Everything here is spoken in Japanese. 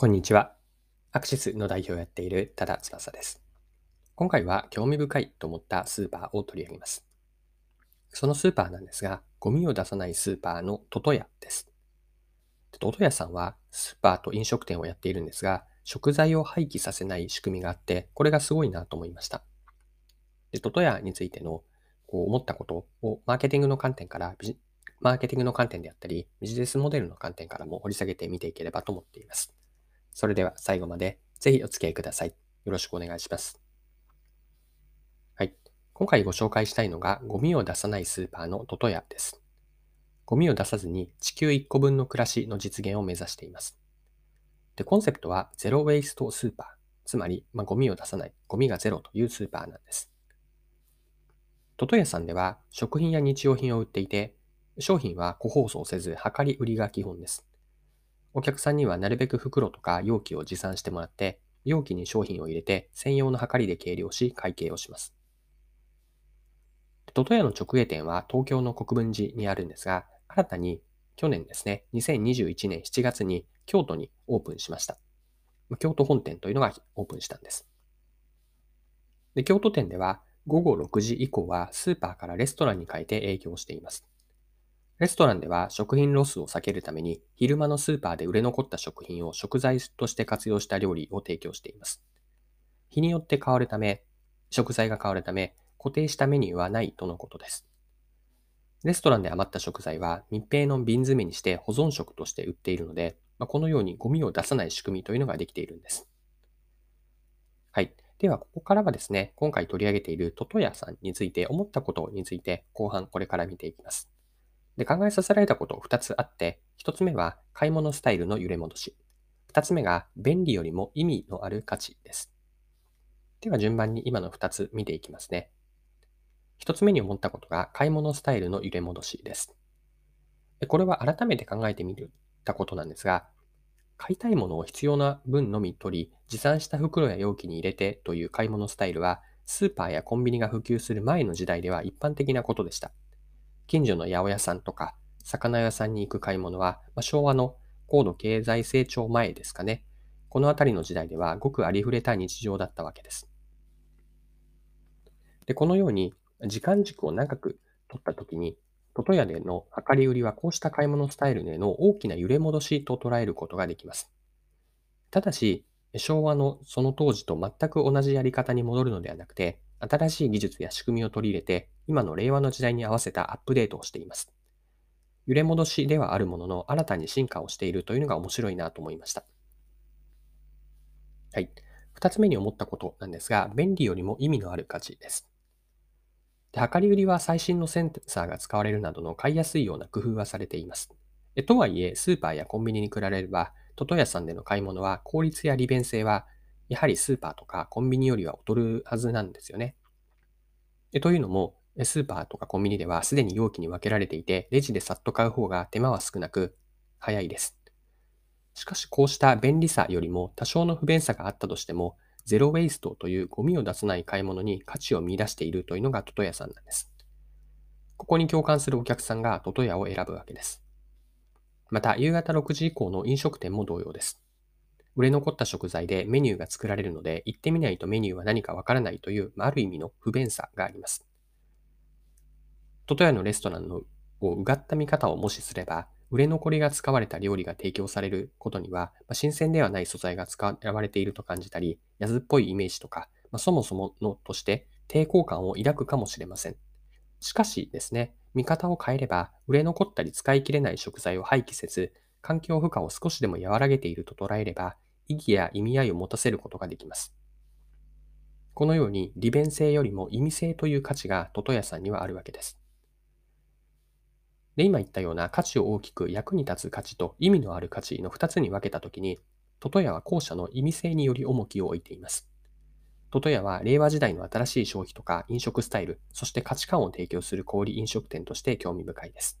こんにちは。アクシスの代表をやっている多田翼です。今回は興味深いと思ったスーパーを取り上げます。そのスーパーなんですが、ゴミを出さないスーパーのトトヤです。トトヤさんはスーパーと飲食店をやっているんですが、食材を廃棄させない仕組みがあって、これがすごいなと思いました。でトトヤについてのこう思ったことをマーケティングの観点からマーケティングの観点であったり、ビジネスモデルの観点からも掘り下げてみていければと思っています。それでは最後までぜひお付き合いください。よろしくお願いします。はい。今回ご紹介したいのが、ゴミを出さないスーパーのトトヤです。ゴミを出さずに地球1個分の暮らしの実現を目指しています。で、コンセプトはゼロウェイストスーパー。つまり、まあ、ゴミを出さない、ゴミがゼロというスーパーなんです。トトヤさんでは食品や日用品を売っていて、商品は個包装せず、量り売りが基本です。お客さんにはなるべく袋とか容器を持参してもらって、容器に商品を入れて専用の計りで計量し会計をします。トトヤの直営店は東京の国分寺にあるんですが、新たに去年ですね、2021年7月に京都にオープンしました。京都本店というのがオープンしたんです。で京都店では午後6時以降はスーパーからレストランに変えて営業しています。レストランでは食品ロスを避けるために昼間のスーパーで売れ残った食品を食材として活用した料理を提供しています。日によって変わるため、食材が変わるため固定したメニューはないとのことです。レストランで余った食材は密閉の瓶詰めにして保存食として売っているので、まあ、このようにゴミを出さない仕組みというのができているんです。はい。では、ここからはですね、今回取り上げているトトヤさんについて思ったことについて後半これから見ていきます。で、考えさせられたこと2つあって、1つ目は買い物スタイルの揺れ戻し。2つ目が便利よりも意味のある価値です。では順番に今の2つ見ていきますね。1つ目に思ったことが買い物スタイルの揺れ戻しです。でこれは改めて考えてみたことなんですが、買いたいものを必要な分のみ取り、持参した袋や容器に入れてという買い物スタイルは、スーパーやコンビニが普及する前の時代では一般的なことでした。近所の八百屋さんとか、魚屋さんに行く買い物は、まあ、昭和の高度経済成長前ですかね。このあたりの時代ではごくありふれた日常だったわけです。で、このように時間軸を長く取ったときに、トトヤでの量り売りはこうした買い物スタイルでの大きな揺れ戻しと捉えることができます。ただし、昭和のその当時と全く同じやり方に戻るのではなくて、新しい技術や仕組みを取り入れて、今の令和の時代に合わせたアップデートをしています。揺れ戻しではあるものの、新たに進化をしているというのが面白いなと思いました。はい。二つ目に思ったことなんですが、便利よりも意味のある価値です。で量り売りは最新のセンサーが使われるなどの買いやすいような工夫はされています。とはいえ、スーパーやコンビニに比べれば、トトヤさんでの買い物は効率や利便性はやはりスーパーとかコンビニよりは劣るはずなんですよね。えというのも、スーパーとかコンビニではすでに容器に分けられていて、レジでさっと買う方が手間は少なく、早いです。しかしこうした便利さよりも多少の不便さがあったとしても、ゼロウェイストというゴミを出さない買い物に価値を見出しているというのがトトヤさんなんです。ここに共感するお客さんがトトヤを選ぶわけです。また、夕方6時以降の飲食店も同様です。売れ残った食材でメニューが作られるので、行ってみないとメニューは何かわからないという、ある意味の不便さがあります。トトヤのレストランのをうがった見方をもしすれば、売れ残りが使われた料理が提供されることには、ま新鮮ではない素材が使われていると感じたり、安っぽいイメージとか、まあ、そもそものとして抵抗感を抱くかもしれません。しかしですね、見方を変えれば、売れ残ったり使い切れない食材を廃棄せず、環境負荷を少しでも和らげていると捉えれば、意義や意味合いを持たせることができます。このように利便性よりも意味性という価値がトトヤさんにはあるわけです。で、今言ったような価値を大きく役に立つ価値と意味のある価値の2つに分けたときに、トトヤは後者の意味性により重きを置いています。トトヤは令和時代の新しい消費とか飲食スタイル、そして価値観を提供する小売飲食店として興味深いです。